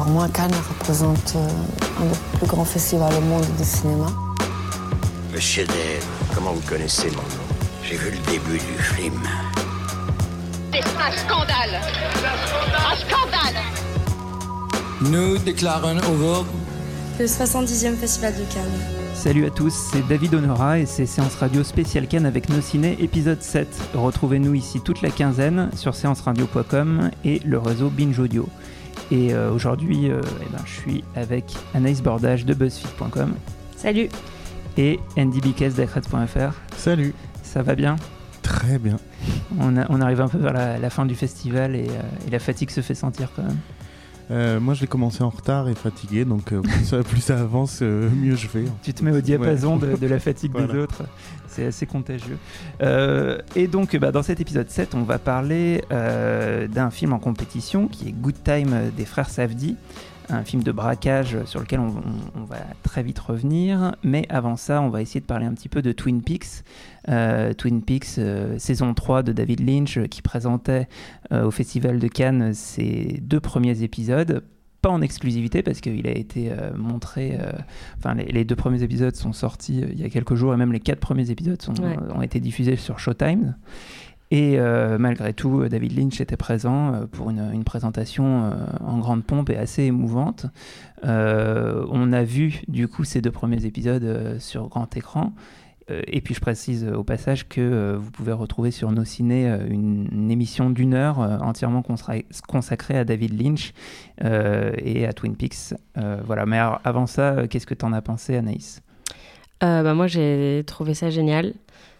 Pour moi, Cannes représente euh, un des plus grands festivals au monde du cinéma. Le chef-d'œuvre, comment vous connaissez mon nom? J'ai vu le début du film. C'est un scandale Un scandale Nous déclarons ouvert Le 70e Festival de Cannes. Salut à tous, c'est David Honora et c'est Séance Radio spéciale Cannes avec nos ciné épisode 7. Retrouvez-nous ici toute la quinzaine sur séanceradio.com et le réseau Binge Audio. Et euh, aujourd'hui, euh, eh ben, je suis avec Anaïs Bordage de BuzzFeed.com Salut et Andy Biquez d'Acreds.fr. Salut, Ça va bien? Très bien. on, a- on arrive un peu vers la, la fin du festival et, euh, et la fatigue se fait sentir quand même. Euh, moi, je l'ai commencé en retard et fatigué, donc euh, plus, ça, plus ça avance, euh, mieux je vais. Tu te mets au diapason Ouais. de, de la fatigue des autres. C'est assez contagieux. Et donc, bah, dans cet épisode 7, on va parler d'un film en compétition qui est Good Time des frères Safdie, un film de braquage sur lequel on, on- on va très vite revenir. Mais avant ça, on va essayer de parler un petit peu de Twin Peaks. Euh, Twin Peaks, euh, saison 3 de David Lynch, euh, qui présentait euh, au Festival de Cannes ses deux premiers épisodes. Pas en exclusivité parce qu'il a été montré Enfin, les, les deux premiers épisodes sont sortis il y a quelques jours et même les quatre premiers épisodes sont- Ouais. ont été diffusés sur Showtime. Et euh, malgré tout, euh, David Lynch était présent euh, pour une, présentation en grande pompe et assez émouvante. On a vu du coup ces deux premiers épisodes sur grand écran. Et puis je précise au passage que vous pouvez retrouver sur nos ciné une, émission d'une heure entièrement consacrée, à David Lynch et à Twin Peaks. Voilà. Mais avant ça, qu'est-ce que tu en as pensé, Anaïs? Euh, bah, Moi, j'ai trouvé ça génial.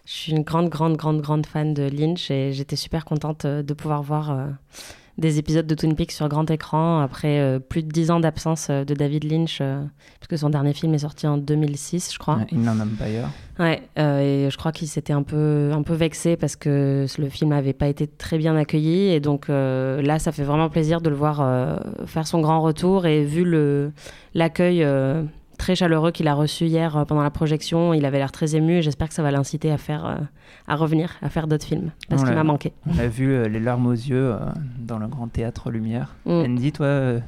Je suis une grande, grande, grande, grande fan de Lynch et j'étais super contente euh, de pouvoir voir euh, des épisodes de Twin Peaks sur grand écran après euh, plus de dix ans d'absence euh, de David Lynch, euh, puisque son dernier film est sorti en 2006, je crois. Ouais, Inland Empire. Ouais, et je crois qu'il s'était un peu, un peu vexé parce que le film n'avait pas été très bien accueilli. Et donc là, ça fait vraiment plaisir de le voir faire son grand retour. Et vu l'accueil très chaleureux qu'il a reçu hier euh, pendant la projection, il avait l'air très ému. Et j'espère que ça va l'inciter à, faire, euh, à revenir, à faire d'autres films. Parce qu'il m'a manqué. On a vu euh, les larmes aux yeux euh, dans le grand théâtre Lumière. Mm. Andy, toi, euh,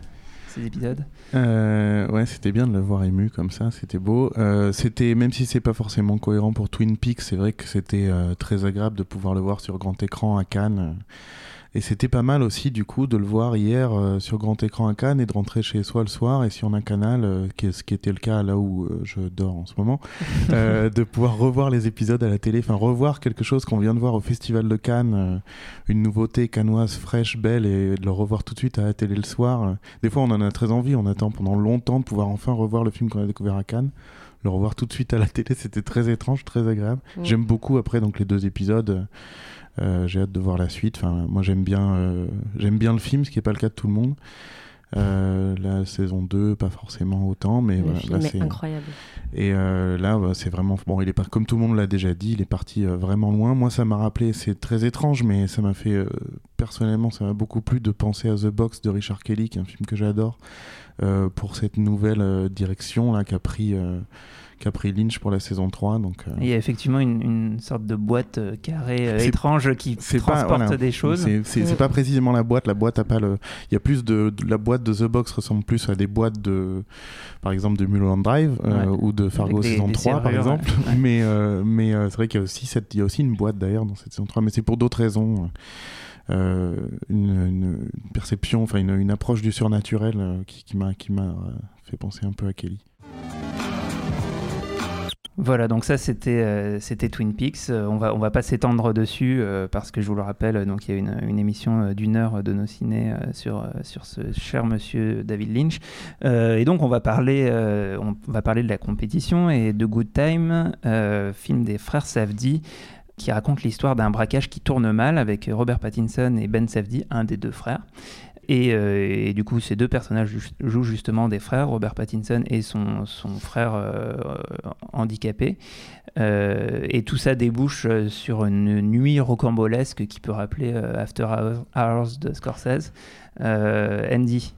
ces épisodes? Euh, ouais, c'était bien de le voir ému comme ça, c'était beau. Euh, c'était, même si c'est pas forcément cohérent pour Twin Peaks, c'est vrai que c'était euh, très agréable de pouvoir le voir sur grand écran à Cannes. Et c'était pas mal aussi, du coup, de le voir hier euh, sur grand écran à Cannes et de rentrer chez soi le soir et si on a un canal, euh, qui est- ce qui était le cas là où euh, je dors en ce moment, euh, de pouvoir revoir les épisodes à la télé, enfin revoir quelque chose qu'on vient de voir au Festival de Cannes, euh, une nouveauté cannoise fraîche, belle, et de le revoir tout de suite à la télé le soir. euh, des fois, on en a très envie, on attend pendant longtemps de pouvoir enfin revoir le film qu'on a découvert à Cannes. Le revoir tout de suite à la télé, c'était très étrange, très agréable. J'aime beaucoup après donc les deux épisodes. Euh, J'ai hâte de voir la suite. Enfin, moi, j'aime bien, euh, j'aime bien le film, ce qui n'est pas le cas de tout le monde. Euh, la saison 2, pas forcément autant, mais le voilà, film là, est c'est incroyable. et euh, là, bah, c'est vraiment bon. Il est pas comme tout le monde l'a déjà dit. Il est parti euh, vraiment loin. Moi, ça m'a rappelé. C'est très étrange, mais ça m'a fait personnellement, ça m'a beaucoup plu de penser à The Box de Richard Kelly, qui est un film que j'adore, pour cette nouvelle direction là qu'a pris qu'a pris Lynch pour la saison 3. Donc, euh, Il y a effectivement une, une sorte de boîte euh, carrée euh, étrange qui pas transporte voilà. des choses. C'est- Mm. pas précisément la boîte. La boîte a pas le. Il y a plus de, de- la boîte de The Box ressemble plus à des boîtes de, par exemple, de Mulholland Drive euh, Ouais. ou de Fargo des- saison des 3 par exemple. ouais. Ouais. Mais euh, mais euh, c'est vrai qu'il y a aussi cette, il y a aussi une boîte d'ailleurs dans cette saison 3, mais c'est pour d'autres raisons. Euh, une, perception, enfin une, une approche du surnaturel euh, qui, qui m'a qui m'a euh, fait penser un peu à Kelly. Voilà, donc ça c'était euh, c'était Twin Peaks. Euh, on va on va pas s'étendre dessus euh, parce que je vous le rappelle, donc il y a une, une émission d'une heure de nos ciné sur sur ce cher monsieur David Lynch. Et donc on va parler on va parler de la compétition et de Good Time, film des frères Safdie. qui raconte l'histoire d'un braquage qui tourne mal avec Robert Pattinson et Ben Safdie, un des deux frères. Et, euh, et, du coup, ces deux personnages jouent justement des frères, Robert Pattinson et son, son frère euh, handicapé. Euh, et tout ça débouche sur une nuit rocambolesque qui peut rappeler After Hours de Scorsese. Andy,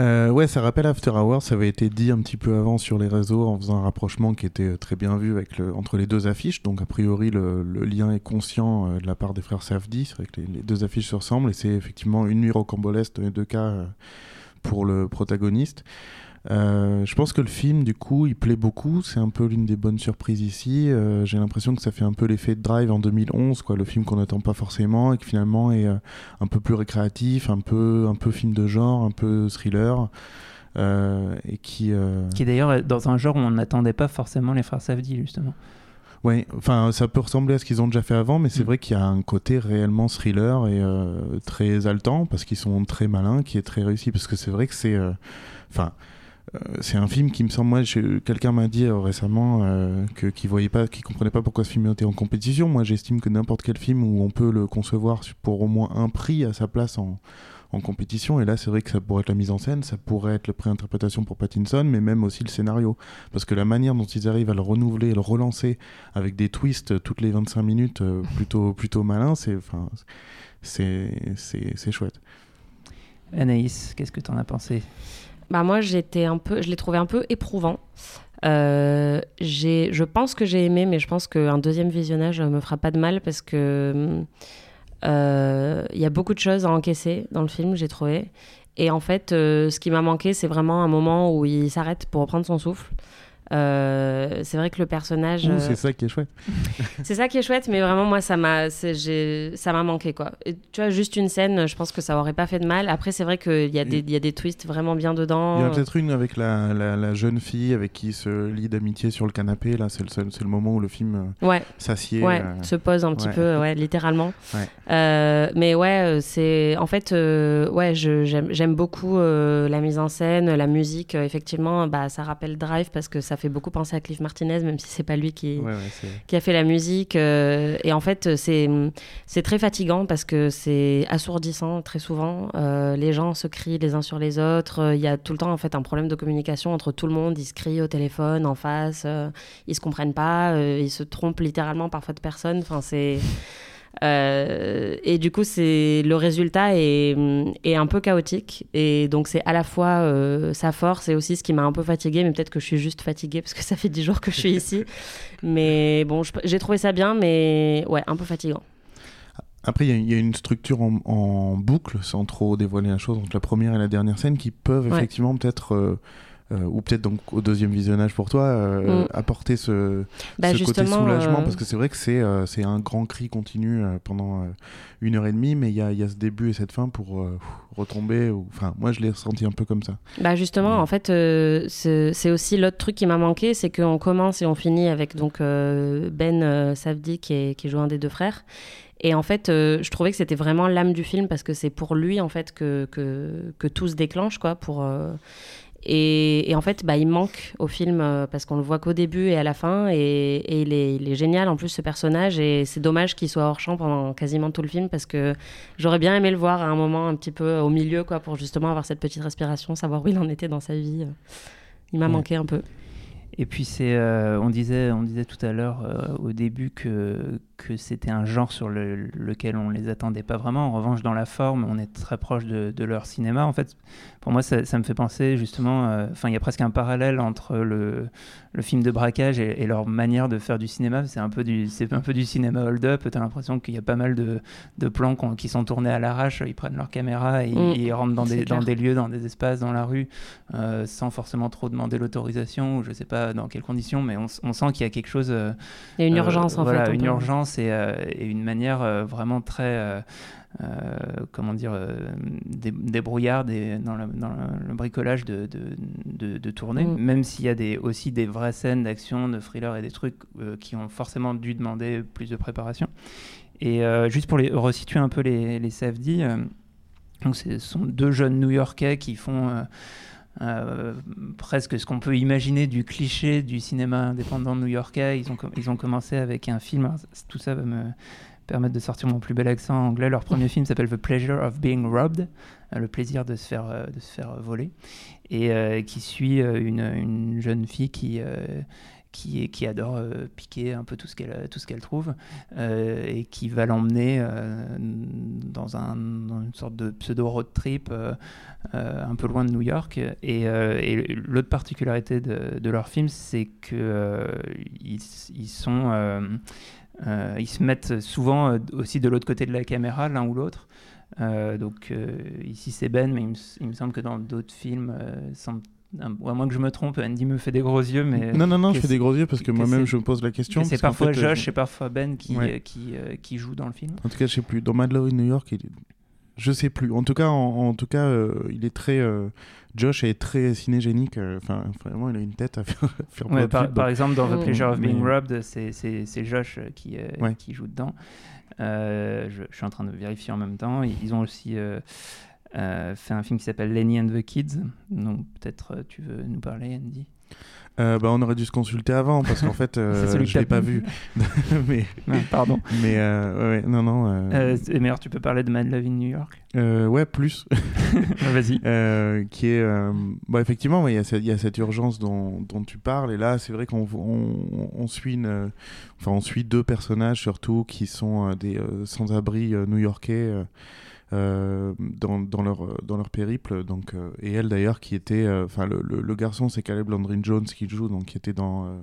euh, ouais, ça rappelle After Hours, ça avait été dit un petit peu avant sur les réseaux en faisant un rapprochement qui était très bien vu avec le, entre les deux affiches. Donc a priori le, lien est conscient euh, de la part des frères Safdie, c'est vrai que les, deux affiches se ressemblent et c'est effectivement une nuit rocambolesque dans les deux cas euh, pour le protagoniste. Euh, je pense que le film, du coup, il plaît beaucoup. C'est un peu l'une des bonnes surprises ici. Euh, j'ai l'impression que ça fait un peu l'effet de Drive en 2011, quoi, le film qu'on n'attend pas forcément et qui finalement est euh, un peu plus récréatif, un peu, un peu film de genre, un peu thriller. et qui, qui est d'ailleurs dans un genre où on n'attendait pas forcément les frères Savdi, justement. Oui, enfin, ça peut ressembler à ce qu'ils ont déjà fait avant, mais c'est mm. vrai qu'il y a un côté réellement thriller et très haletant parce qu'ils sont très malins, qui est très réussi. Parce que c'est vrai que c'est. Enfin. Euh, c'est un film qui me semble, moi, quelqu'un m'a dit euh, récemment euh, que qui voyait pas, qui comprenait pas pourquoi ce film était en compétition. Moi, j'estime que n'importe quel film où on peut le concevoir pour au moins un prix à sa place en, en compétition. Et là, c'est vrai que ça pourrait être la mise en scène, ça pourrait être le pré-interprétation pour Pattinson, mais même aussi le scénario. Parce que la manière dont ils arrivent à le renouveler, à le relancer avec des twists toutes les 25 minutes plutôt, plutôt malins, c'est, enfin, c'est, c'est chouette. Anaïs, qu'est-ce que tu en as pensé? Bah moi j'étais un peu, je l'ai trouvé un peu éprouvant. Euh, je pense que j'ai aimé, mais je pense qu'un deuxième visionnage me fera pas de mal parce que euh, il y a beaucoup de choses à encaisser dans le film, j'ai trouvé. Et en fait, euh, ce qui m'a manqué, c'est vraiment un moment où il s'arrête pour reprendre son souffle. Euh, c'est vrai que le personnage. c'est euh, ça qui est chouette. c'est ça qui est chouette, mais vraiment, moi, ça m'a, ça m'a manqué, quoi. tu vois, juste une scène, je pense que ça aurait pas fait de mal. Après, c'est vrai qu'il y, a des, y a des twists vraiment bien dedans. Il y en a peut-être une avec la, la, jeune fille avec qui se lie d'amitié sur le canapé. Là, c'est le, c'est le moment où le film euh, ouais. s'assied. Ouais, se pose un petit peu, ouais, littéralement. mais ouais, c'est. En fait, ouais, j'aime, beaucoup la mise en scène, la musique. effectivement, bah, ça rappelle Drive parce que ça ça fait beaucoup penser à Cliff Martinez, même si c'est pas lui qui, qui a fait la musique. Euh, et en fait, c'est, très fatigant parce que c'est assourdissant très souvent. Euh, les gens se crient les uns sur les autres. Il y a tout le temps en fait un problème de communication entre tout le monde. Ils se crient au téléphone, en face. Euh, ils se comprennent pas. ils se trompent littéralement parfois de personne. Enfin, c'est euh, et du coup, c'est le résultat est, est, un peu chaotique. Et donc, c'est à la fois euh, sa force et aussi ce qui m'a un peu fatiguée. Mais peut-être que je suis juste fatiguée parce que ça fait dix jours que je suis ici. mais bon, j'ai trouvé ça bien, mais ouais, un peu fatigant. Après, il y, a une structure en, boucle, sans trop dévoiler la chose, entre la première et la dernière scène, qui peuvent effectivement peut-être euh, euh, ou peut-être donc au deuxième visionnage pour toi, euh, mm. apporter ce, bah, côté soulagement, parce que c'est vrai que c'est c'est un grand cri continu pendant une heure et demie, mais il y a, y a, ce début et cette fin pour retomber. Enfin, moi je l'ai ressenti un peu comme ça. Bah justement, en fait, c'est aussi l'autre truc qui m'a manqué, c'est qu'on commence et on finit avec donc Ben Savdi qui, est, qui joue un des deux frères. Et en fait, je trouvais que c'était vraiment l'âme du film parce que c'est pour lui en fait que, que, que, tout se déclenche quoi. Pour et, en fait, bah, il manque au film euh, parce qu'on le voit qu'au début et à la fin. Et, il, est, génial en plus, ce personnage. Et c'est dommage qu'il soit hors champ pendant quasiment tout le film parce que j'aurais bien aimé le voir à un moment un petit peu au milieu, quoi, pour justement avoir cette petite respiration, savoir où il en était dans sa vie. Il m'a manqué un peu. Et puis c'est, euh, on disait, on disait tout à l'heure euh, au début que que c'était un genre sur lequel on les attendait pas vraiment. En revanche, dans la forme, on est très proche de, leur cinéma. En fait, pour moi, ça, me fait penser justement. Euh, enfin, il y a presque un parallèle entre le, le film de braquage et, leur manière de faire du cinéma. C'est un peu du, c'est un peu du cinéma hold-up. T'as l'impression qu'il y a pas mal de, de plans qui sont tournés à l'arrache. Ils prennent leur caméra et mm. ils rentrent dans des, dans des lieux, dans des espaces, dans la rue, sans forcément trop demander l'autorisation. Je sais pas dans quelles conditions, mais on, on sent qu'il y a quelque chose. il y a une urgence en voilà, fait. Une urgence euh, et, une manière euh, vraiment très euh, comment dire, des, dans, le bricolage de, de, de, tournée, mm. même s'il y a des, aussi des vraies scènes d'action, de thriller et des trucs qui ont forcément dû demander plus de préparation. Et juste pour les, resituer un peu les, les CFD, donc ce sont deux jeunes New-Yorkais qui font euh, presque ce qu'on peut imaginer du cliché du cinéma indépendant new-yorkais. Ils ont, ils ont commencé avec un film, tout ça va me permettre de sortir mon plus bel accent anglais. Leur premier film s'appelle The Pleasure of Being Robbed, euh, le plaisir de se faire, euh, de se faire voler, et qui suit une, une, jeune fille qui qui, qui adore euh, piquer un peu tout ce qu'elle trouve euh, et qui va l'emmener euh, dans, un, une sorte de pseudo road trip un peu loin de New York. Et, l'autre particularité de, de, leur film c'est que ils, sont ils se mettent souvent aussi de l'autre côté de la caméra l'un ou l'autre. Donc ici c'est Ben, mais il me, semble que dans d'autres films, semble ou à moins que je me trompe, Andy me fait des gros yeux, mais... Non, non, non, je fais des gros yeux parce que moi-même je me pose la question. C'est parfois Josh et parfois Ben qui, euh, qui, euh, qui joue dans le film. En tout cas, je sais plus. Dans Mad Love in New York, il... je sais plus. En tout cas, en, tout cas euh, il est très... Josh est très cinégénique. Enfin, vraiment, il a une tête à faire, faire ouais, par, par, exemple, dans The Pleasure of Being Robbed, c'est Josh qui, qui joue dedans. Je, je, suis en train de vérifier en même temps. Ils ont aussi euh, fait un film qui s'appelle Lenny and the Kids. Donc peut-être euh, tu veux nous parler, Andy? Euh, bah, on aurait dû se consulter avant parce qu'en fait euh, je l'ai pas vu. mais pardon. Mais ouais, non non. et meilleur tu peux parler de Mad Love in New York? ouais plus. Vas-y. qui est bah, effectivement il y, y, a cette urgence dont, dont tu parles et là c'est vrai qu'on on, on, suit une enfin on suit deux personnages surtout qui sont des sans-abri new-yorkais. Euh, dans, dans, leur, dans leur périple. Donc, euh, et elle d'ailleurs qui était, euh, enfin le, le, garçon c'est Caleb Landry Jones qui joue, donc qui était dans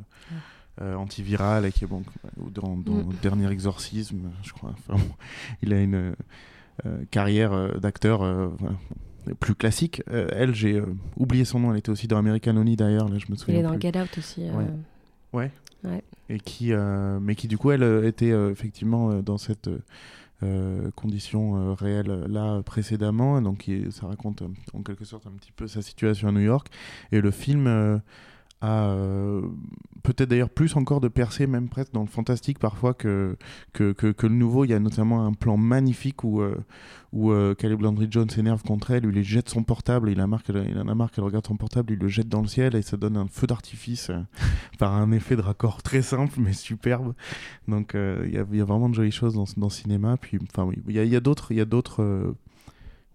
Antiviral et qui est bon, dans, dans mm. Dernier Exorcisme, je crois. Enfin, il a une carrière d'acteur plus classique. elle, j'ai oublié son nom, elle était aussi dans American Honey d'ailleurs, là je me souviens. Elle est dans Get Out aussi. Ouais. ouais. Et qui, mais qui du coup, elle était effectivement dans cette conditions euh, réelles là précédemment. Donc ça raconte en quelque sorte un petit peu sa situation à New York. Et le film euh, a peut-être d'ailleurs plus encore de percée, même presque dans le fantastique parfois que, que, que, le nouveau. Il y a notamment un plan magnifique où, où Caleb Landry Jones s'énerve contre elle, il jette son portable, il, a marre il en a marre qu'elle regarde son portable, il le jette dans le ciel et ça donne un feu d'artifice par un effet de raccord très simple mais superbe. Donc il y, a, vraiment de jolies choses dans, dans ce cinéma. Puis enfin, il y a, y a d'autres. Il y a d'autres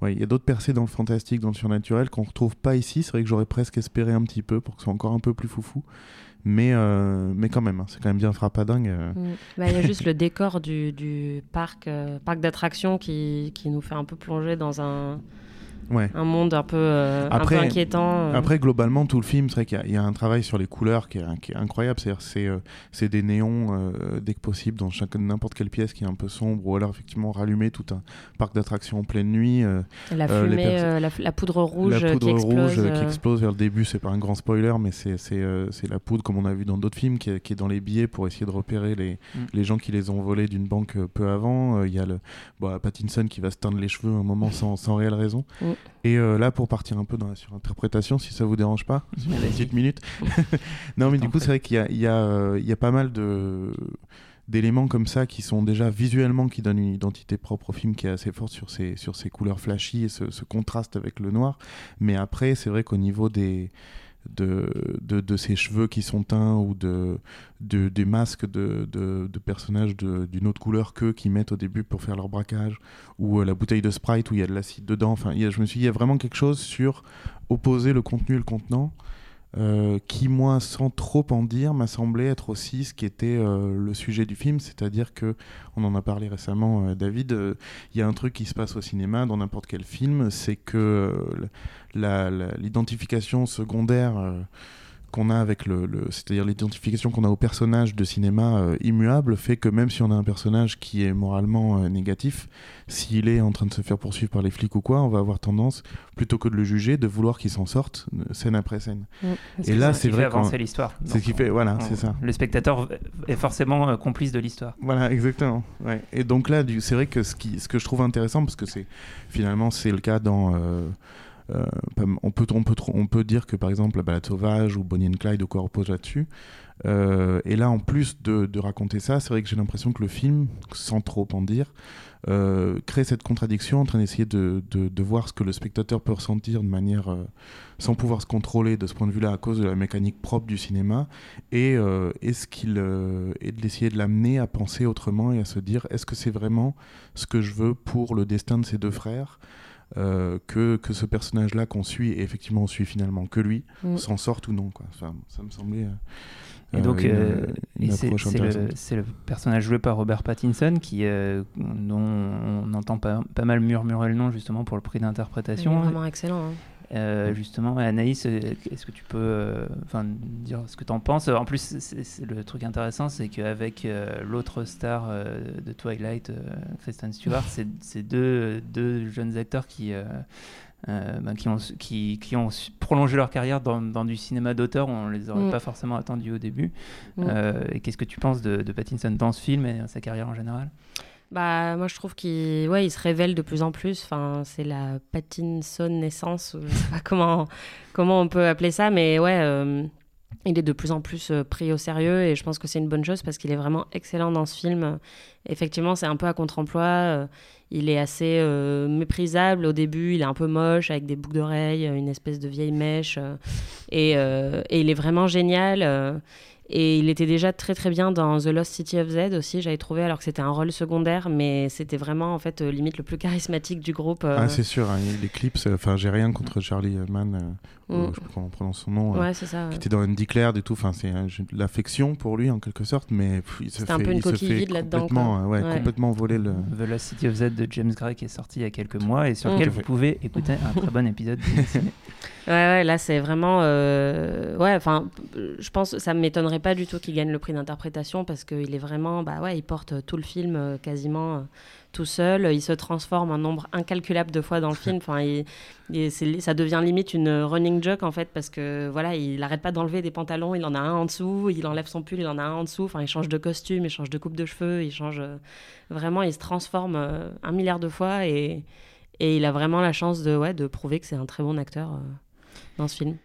Ouais, il y a d'autres percées dans le fantastique, dans le surnaturel qu'on retrouve pas ici. C'est vrai que j'aurais presque espéré un petit peu pour que ce soit encore un peu plus foufou. Mais, euh, mais quand même, hein, c'est quand même bien frappadingue. Euh. Mm. Bah, il y a juste le décor du, du parc, euh, parc d'attractions qui, qui, nous fait un peu plonger dans un, un monde un peu, euh, après, inquiétant. Euh. Après, globalement, tout le film, c'est vrai qu'il y, a un travail sur les couleurs qui est, incroyable. C'est-à-dire, c'est, euh, des néons dès que possible dans n'importe quelle pièce qui est un peu sombre, ou alors effectivement rallumer tout un parc d'attractions en pleine nuit. la fumée, la, poudre rouge, la poudre qui, rouge explose, qui explose vers le début. C'est pas un grand spoiler, mais c'est, c'est, la poudre comme on a vu dans d'autres films qui est, qui est, dans les billets pour essayer de repérer les, mm. les gens qui les ont volés d'une banque peu avant. Il y a le bon, Pattinson qui va se teindre les cheveux un moment sans, sans réelle raison. Mm. Et là, pour partir un peu dans la surinterprétation, si ça vous dérange pas, une petite minute. non, mais du coup, c'est vrai qu'il y, euh, y, a pas mal de d'éléments comme ça qui sont déjà visuellement qui donnent une identité propre au film qui est assez forte sur ces sur ces couleurs flashy et ce contraste avec le noir mais après c'est vrai qu'au niveau des de, de, de, ses cheveux qui sont teints ou de, de des masques de, de personnages d'une autre couleur qu'eux qui mettent au début pour faire leur braquage ou euh, la bouteille de Sprite où il y a de l'acide dedans. Enfin, je me suis dit, il y a vraiment quelque chose sur opposer le contenu et le contenant euh, qui, moi, sans trop en dire, m'a semblé être aussi ce qui était euh, le sujet du film, c'est-à-dire que, on en a parlé récemment, David, il y a un truc qui se passe au cinéma, dans n'importe quel film, c'est que l'identification secondaire euh, qu'on a avec le, c'est-à-dire l'identification qu'on a au personnage de cinéma euh, immuable fait que même si on a un personnage qui est moralement euh, négatif, s'il est en train de se faire poursuivre par les flics ou quoi, on va avoir tendance plutôt que de le juger, de vouloir qu'il s'en sorte scène après scène. Mm. Et là, c'est vrai avancer l'histoire. C'est ce qui fait, voilà, c'est ça. Le spectateur est forcément complice de l'histoire. Voilà, exactement. Ouais. Et donc là, c'est vrai que ce qui, ce que je trouve intéressant, parce que c'est finalement c'est le cas dans on, peut, on, peut, on peut dire que par exemple La balade sauvage ou Bonnie and Clyde ou quoi repose là-dessus. et là, en plus de, raconter ça, c'est vrai que j'ai l'impression que le film, sans trop en dire, euh, crée cette contradiction en train d'essayer de, de, voir ce que le spectateur peut ressentir de manière euh, sans pouvoir se contrôler de ce point de vue-là à cause de la mécanique propre du cinéma et, euh, est-ce qu'il d'essayer de l'amener à penser autrement et à se dire est-ce que c'est vraiment ce que je veux pour le destin de ces deux frères? Que, que ce personnage-là qu'on suit, et effectivement on suit finalement que lui, mm. s'en sorte ou non. Quoi. Enfin, ça me semblait et donc, euh, c'est le, personnage joué par Robert Pattinson qui, euh, dont on entend pas, pas, mal murmurer le nom justement pour le prix d'interprétation. Il est vraiment excellent. Hein. Euh, justement, Anaïs, est-ce que tu peux enfin dire ce que tu en penses? En plus, c'est le truc intéressant, c'est qu'avec l'autre star de Twilight, Kristen Stewart, c'est deux, deux, jeunes acteurs qui euh, ben, qui, ont, qui, qui, ont prolongé leur carrière dans, dans du cinéma d'auteur. On ne les aurait mm. pas forcément attendus au début. Mm. Euh, et qu'est-ce que tu penses de, de, Pattinson dans ce film et sa carrière en général? Bah, moi, je trouve qu'il ouais, il se révèle de plus en plus. Enfin, c'est la Pattinson naissance. Je sais pas comment, comment on peut appeler ça, mais ouais, euh, il est de plus en plus euh, pris au sérieux et je pense que c'est une bonne chose parce qu'il est vraiment excellent dans ce film. Effectivement, c'est un peu à contre-emploi. Euh, il est assez méprisable au début. Il est un peu moche avec des boucles d'oreilles, une espèce de vieille mèche. et, et, il est vraiment génial. Et il était déjà très très bien dans The Lost City of Z aussi, j'avais trouvé, alors que c'était un rôle secondaire, mais c'était vraiment en fait limite le plus charismatique du groupe. Ah, c'est sûr, hein, les clips, enfin j'ai rien contre Charlie Mann. Mm. je sais pas comment on prononce son nom, euh, ça, qui était dans Undeclared et tout. Enfin, c'est l'affection pour lui en quelque sorte, mais il se fait, un peu une coquille vide là-dedans. Complètement, ouais, complètement voler le. The Lost City of Z de James Gray qui est sorti il y a quelques mois et sur lequel vous pouvez écouter un très bon épisode. ouais, ouais, là c'est vraiment, euh... ouais, enfin, je pense, ça m'étonnerait pas du tout qu'il gagne le prix d'interprétation parce qu'il est vraiment, bah ouais, il porte tout le film euh, quasiment tout seul. Il se transforme un nombre incalculable de fois dans le film. Enfin, ça devient limite une running joke en fait parce que voilà, il n'arrête pas d'enlever des pantalons. Il en a un en dessous. Il enlève son pull. Il en a un en dessous. Enfin, il change de costume. Il change de coupe de cheveux. Il change vraiment. Il se transforme euh, un milliard de fois et, et il a vraiment la chance de ouais de prouver que c'est un très bon acteur euh, dans ce film.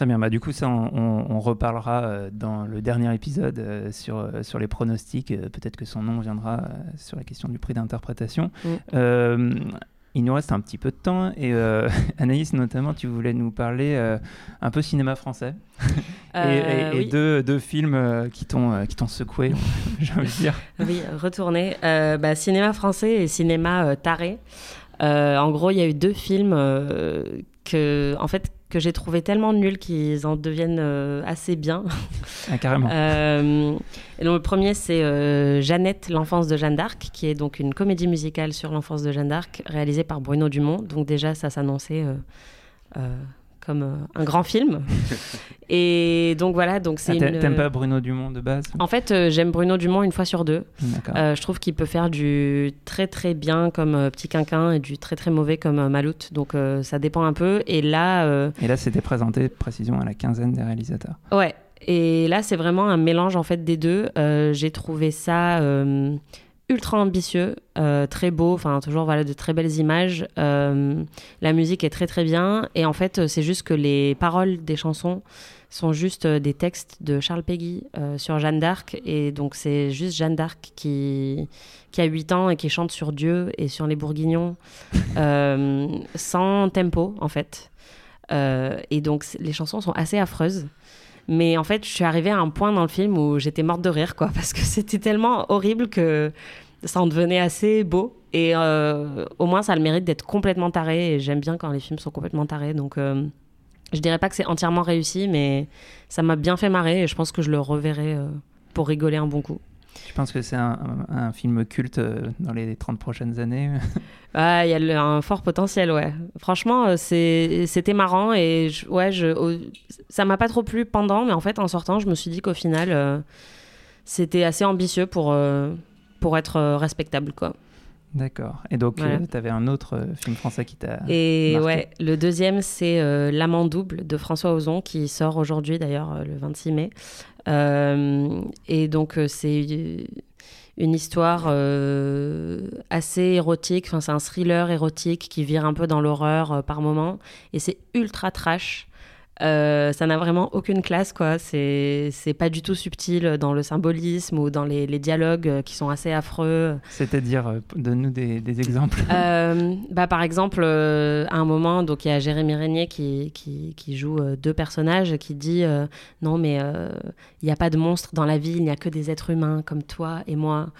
Très bien, bah, du coup ça on, reparlera euh, dans le dernier épisode euh, sur, euh, sur les pronostics, peut-être que son nom viendra sur la question du prix d'interprétation. Mm. il nous reste un petit peu de temps et Anaïs notamment tu voulais nous parler un peu cinéma français et, deux, deux, films qui t'ont qui t'ont secoué j'ai envie de dire. Oui, retourner. Bah, cinéma français et cinéma taré. en gros, il y a eu deux films que, en fait, que j'ai trouvé tellement nuls qu'ils en deviennent euh, assez bien. Ah, carrément. Euh, donc, le premier, c'est euh, Jeannette, l'enfance de Jeanne d'Arc, qui est donc une comédie musicale sur l'enfance de Jeanne d'Arc, réalisée par Bruno Dumont. Donc déjà, ça s'annonçait comme euh, un grand film. et donc voilà, donc c'est. Ah, T'aimes pas Bruno Dumont de base? En fait, euh, j'aime Bruno Dumont une fois sur deux. Euh, je trouve qu'il peut faire du très très bien comme Petit Quinquin et du très très mauvais comme Maloute. Donc ça dépend un peu. Et là. Et là, c'était présenté précisément à la quinzaine des réalisateurs. Ouais. Et là, c'est vraiment un mélange en fait des deux. J'ai trouvé ça ultra ambitieux, euh, très beau, enfin toujours voilà de très belles images. Euh, la musique est très très bien et en fait c'est juste que les paroles des chansons sont juste euh, des textes de Charles Peggy sur Jeanne d'Arc et donc c'est juste Jeanne d'Arc qui qui a 8 ans et qui chante sur Dieu et sur les Bourguignons sans tempo en fait. et donc les chansons sont assez affreuses. Mais en fait, je suis arrivée à un point dans le film où j'étais morte de rire, quoi, parce que c'était tellement horrible que ça en devenait assez beau. Et euh, au moins, ça a le mérite d'être complètement taré. Et j'aime bien quand les films sont complètement tarés. Donc, euh, je dirais pas que c'est entièrement réussi, mais ça m'a bien fait marrer. Et je pense que je le reverrai euh, pour rigoler un bon coup. Je pense que c'est un, film culte euh, dans les 30 prochaines années Il y a un fort potentiel, ouais. Franchement, euh, c'était marrant et ouais, je, ça m'a pas trop plu pendant, mais en fait, en sortant, je me suis dit qu'au final, euh, c'était assez ambitieux pour, pour être respectable, quoi. D'accord. Et donc, tu avais un autre film français qui t'a. Et ouais, le deuxième, c'est L'amant double de François Ozon, qui sort aujourd'hui, d'ailleurs, le 26 mai. Euh, et donc, euh, c'est une histoire euh, assez érotique. Enfin, c'est un thriller érotique qui vire un peu dans l'horreur euh, par moment. Et c'est ultra trash. Euh, ça n'a vraiment aucune classe, quoi. C'est c'est pas du tout subtil dans le symbolisme ou dans les, les dialogues euh, qui sont assez affreux. C'est-à-dire, euh, donne-nous des, des exemples. Euh, bah, par exemple, à un moment, donc il y a Jérémy Régnier qui, qui, qui joue deux personnages qui dit non mais il n'y a pas de monstres dans la vie, il n'y a que des êtres humains comme toi et moi.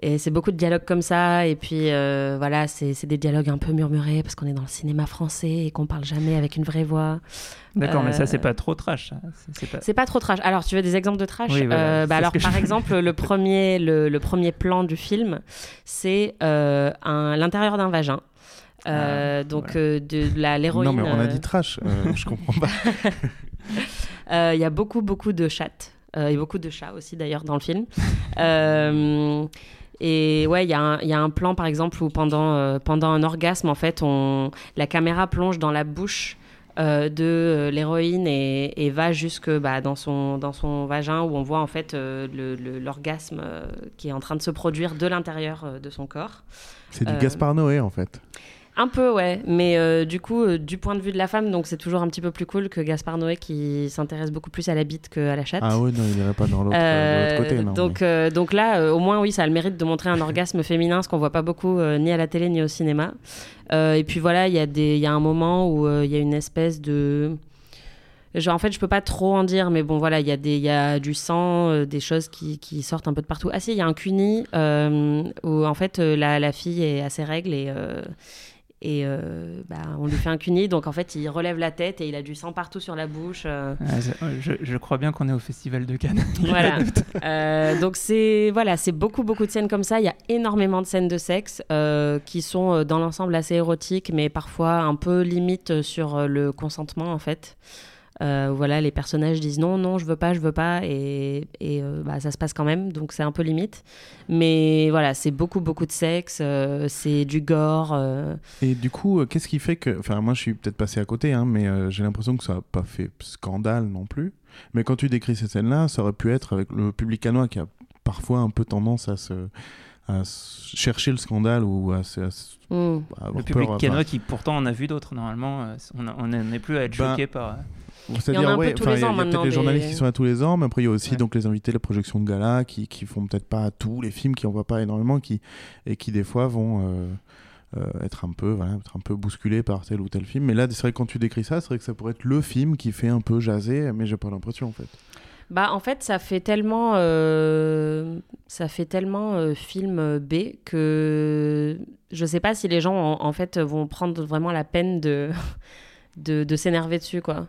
Et c'est beaucoup de dialogues comme ça. Et puis euh, voilà, c'est c'est des dialogues un peu murmurés parce qu'on est dans le cinéma français et qu'on parle jamais avec une vraie voix. D'accord, mais ça, c'est Euh, pas trop trash. ça. C'est- c'est pas- C'est pas trop trash. Alors, tu veux des exemples de trash Oui, voilà, Euh, c'est bah Alors, je- par exemple, le premier, le, le premier plan du film, c'est euh, un- l'intérieur d'un vagin. Euh, donc, euh, de, l'héroïne. Non, mais on a dit trash. euh, je comprends pas. euh, Il y a beaucoup, beaucoup de chattes. euh, et beaucoup de chats aussi, d'ailleurs, dans le film. Euh, et ouais, il y, a un- il y a un plan, par exemple, où pendant, euh, pendant un orgasme, en fait, on, la caméra plonge dans la bouche euh, de euh, l'héroïne et, et va jusque bah, dans, son, dans son vagin, où on voit, en fait, euh, l'orgasme qui est en train de se produire de l'intérieur de son corps. C'est du Gaspard Noé, en fait. Un peu, ouais. Mais euh, du coup, euh, du point de vue de la femme, donc c'est toujours un petit peu plus cool que Gaspard Noé qui s'intéresse beaucoup plus à la bite qu'à la chatte. Ah oui, non, il n'irait pas dans l'autre euh, côté. Non, donc, mais- donc là, au moins, oui, ça a le mérite de montrer un orgasme féminin, ce qu'on voit pas beaucoup ni à la télé ni au cinéma. Et puis voilà, il y, a des- y a un moment où il y a une espèce de. Genre, en fait, je peux pas trop en dire, mais bon, voilà, il y, a des- y a du sang, euh, des choses qui, qui sortent un peu de partout. Ah si, il y a un cuni euh, où en fait euh, la, la fille est à ses règles et, et euh, bah, on lui fait un cuni, donc en fait il relève la tête et il a du sang partout sur la bouche. euh. Ah, c'est- je, je crois bien qu'on est au Festival de Cannes. Voilà. Euh, donc c'est voilà, c'est beaucoup beaucoup de scènes comme ça. Il y a énormément de scènes de sexe euh, qui sont euh, dans l'ensemble assez érotiques, mais parfois un peu limite sur euh, le consentement en fait. Euh, voilà, les personnages disent non, non, je veux pas, je veux pas, et, et euh, bah, ça se passe quand même, donc c'est un peu limite. Mais voilà, c'est beaucoup, beaucoup de sexe, euh, c'est du gore. euh, Et du coup, qu'est-ce qui fait que. Enfin, moi, je suis peut-être passé à côté, hein, mais j'ai l'impression que ça n'a pas fait scandale non plus. Mais quand tu décris ces scènes-là, ça aurait pu être avec le public canois qui a parfois un peu tendance à se. À chercher le scandale ou à, à hmm. à avoir Le public canois qui pourtant en a vu d'autres normalement, euh, on a- on n'en est plus à être Ben, choqué par. euh, C'est-à-dire, Il y en a un ouais, il y a- y peut-être les journalistes qui sont là tous les ans, mais après il y a aussi Ouais. donc les invités, les projections de gala qui, qui font peut-être pas tous les films, qui en voient pas énormément, qui et qui des fois vont euh, euh, être un peu, voilà, être un peu bousculés par tel ou tel film. Mais là, c'est vrai que quand tu décris ça, c'est vrai que ça pourrait être le film qui fait un peu jaser, mais j'ai pas l'impression en fait. Bah en fait ça fait tellement euh, ça fait tellement euh, film B que je sais pas si les gens en, en fait vont prendre vraiment la peine de de, de s'énerver dessus quoi.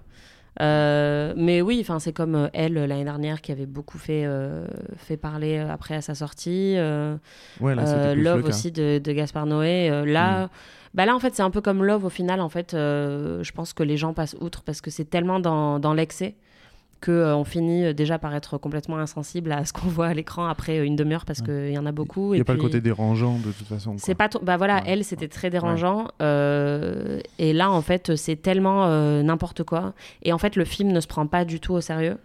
Euh, mais oui, enfin c'est comme euh, elle l'année dernière qui avait beaucoup fait euh, fait parler euh, après à sa sortie. euh, Ouais, là, euh, Love cas. aussi de, de Gaspard Noé. euh, là, Mm. bah là en fait c'est un peu comme Love au final en fait. euh, je pense que les gens passent outre parce que c'est tellement dans, dans l'excès que euh, on finit euh, déjà par être complètement insensible à ce qu'on voit à l'écran après euh, une demi-heure parce qu'il y en a beaucoup. Il n'y et a pas le côté dérangeant de toute façon. c'est pas bah voilà Ouais. elle c'était très dérangeant euh, et là en fait c'est tellement euh, n'importe quoi et en fait le film ne se prend pas du tout au sérieux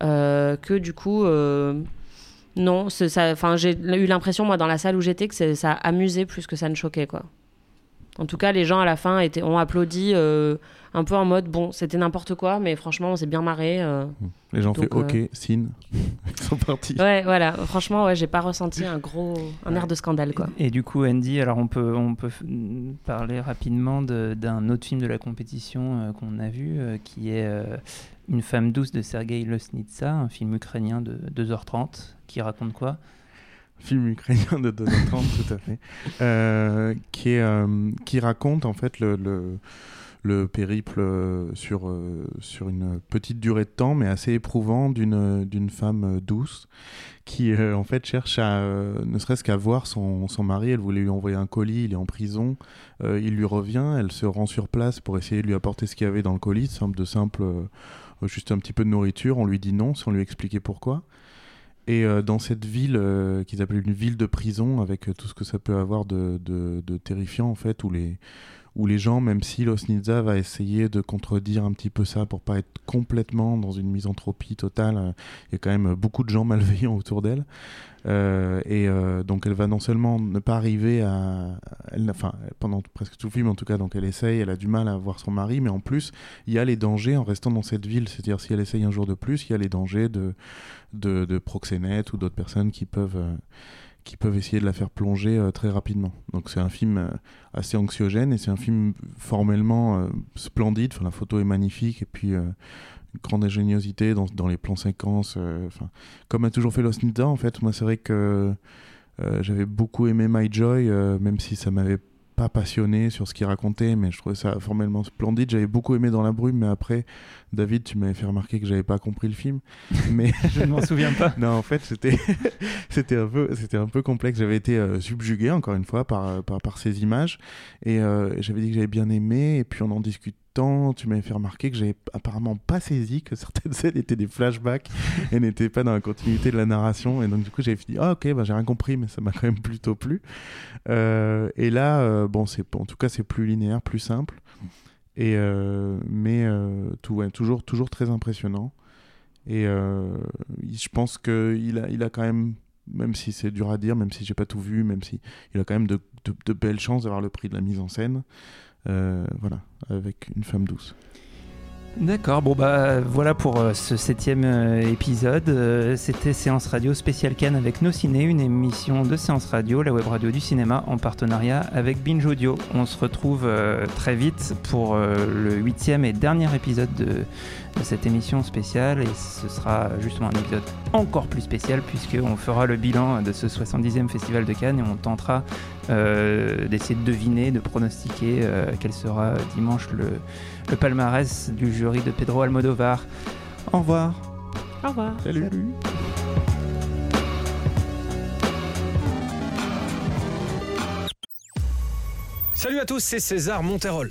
que du coup non enfin j'ai eu l'impression moi dans la salle où j'étais que ça amusait plus que ça ne choquait quoi en tout cas les gens à la fin étaient, ont applaudi un peu en mode bon c'était n'importe quoi mais franchement on s'est bien marré euh. Les gens font OK, euh, signe, ils sont partis. ouais voilà. Franchement ouais j'ai pas ressenti un gros un air de scandale quoi. Et du coup, Andy, alors on peut, on peut parler rapidement de- d'un autre film de la compétition euh, qu'on a vu, euh, qui est euh, Une femme douce de Sergei Losnitsa, un film ukrainien de 2h30, qui raconte quoi? Film ukrainien de 2h30, tout à fait, euh, qui, est, euh, qui raconte en fait le, le, le périple euh, sur, euh, sur une petite durée de temps, mais assez éprouvant, d'une d'une femme euh, douce qui euh, en fait cherche à, euh, ne serait-ce qu'à voir son, son mari. Elle voulait lui envoyer un colis, il est en prison, euh, il lui revient, elle se rend sur place pour essayer de lui apporter ce qu'il y avait dans le colis, simple de simple, euh, juste un petit peu de nourriture. On lui dit non sans lui expliquer pourquoi. Et euh, dans cette ville euh, qu'ils appellent une ville de prison, avec euh, tout ce que ça peut avoir de, de, de terrifiant en fait, où les, où les gens, même si Losnitsa va essayer de contredire un petit peu ça pour pas être complètement dans une misanthropie totale, euh, il y a quand même beaucoup de gens malveillants autour d'elle. Euh, et euh, donc elle va non seulement ne pas arriver à, elle, enfin pendant presque tout le film en tout cas, donc elle essaye, elle a du mal à voir son mari, mais en plus il y a les dangers en restant dans cette ville, c'est-à-dire si elle essaye un jour de plus, il y a les dangers de de, proxénètes ou d'autres personnes qui peuvent qui peuvent essayer de la faire plonger euh, très rapidement. Donc c'est un film euh, assez anxiogène et c'est un film formellement euh, splendide. Enfin, la photo est magnifique et puis une grande ingéniosité dans, dans les plans séquences. Enfin, comme a toujours fait Lost Nita, en fait, moi c'est vrai que j'avais beaucoup aimé My Joy, même si ça m'avait pas passionné sur ce qu'il racontait, mais je trouvais ça formellement splendide. J'avais beaucoup aimé Dans la brume, mais après, David, tu m'avais fait remarquer que j'avais pas compris le film. Mais Je ne m'en souviens pas. non, en fait, c'était c'était un peu c'était un peu complexe. J'avais été euh, subjugué encore une fois par euh, par, par ces images et euh, j'avais dit que j'avais bien aimé et puis en en tu m'avais fait remarquer que j'avais apparemment pas saisi que certaines scènes étaient des flashbacks et n'étaient pas dans la continuité de la narration et donc du coup j'avais dit ah ok bah j'ai rien compris mais ça m'a quand même plutôt plu. Euh, et là euh, bon c'est en tout cas c'est plus linéaire, plus simple et euh, mais tout ouais, toujours toujours très impressionnant. Et je pense qu'il a, il a quand même, même si c'est dur à dire, même si j'ai pas tout vu, même si il a quand même de- de belles chances d'avoir le prix de la mise en scène. Euh, voilà, avec une femme douce. D'accord, bon bah voilà pour euh, ce septième euh, épisode. C'était Séance Radio spéciale Cannes avec Nos Ciné, une émission de Séance Radio, la web radio du cinéma, en partenariat avec Binge Audio. On se retrouve très vite pour le huitième et dernier épisode de, de cette émission spéciale et ce sera justement un épisode encore plus spécial puisqu'on fera le bilan de ce 70e Festival de Cannes et on tentera euh, d'essayer de deviner, de pronostiquer euh, quel sera dimanche le, le palmarès du jury de Pedro Almodovar. Au revoir. Au revoir. Salut. Salut à tous, c'est César Monterol.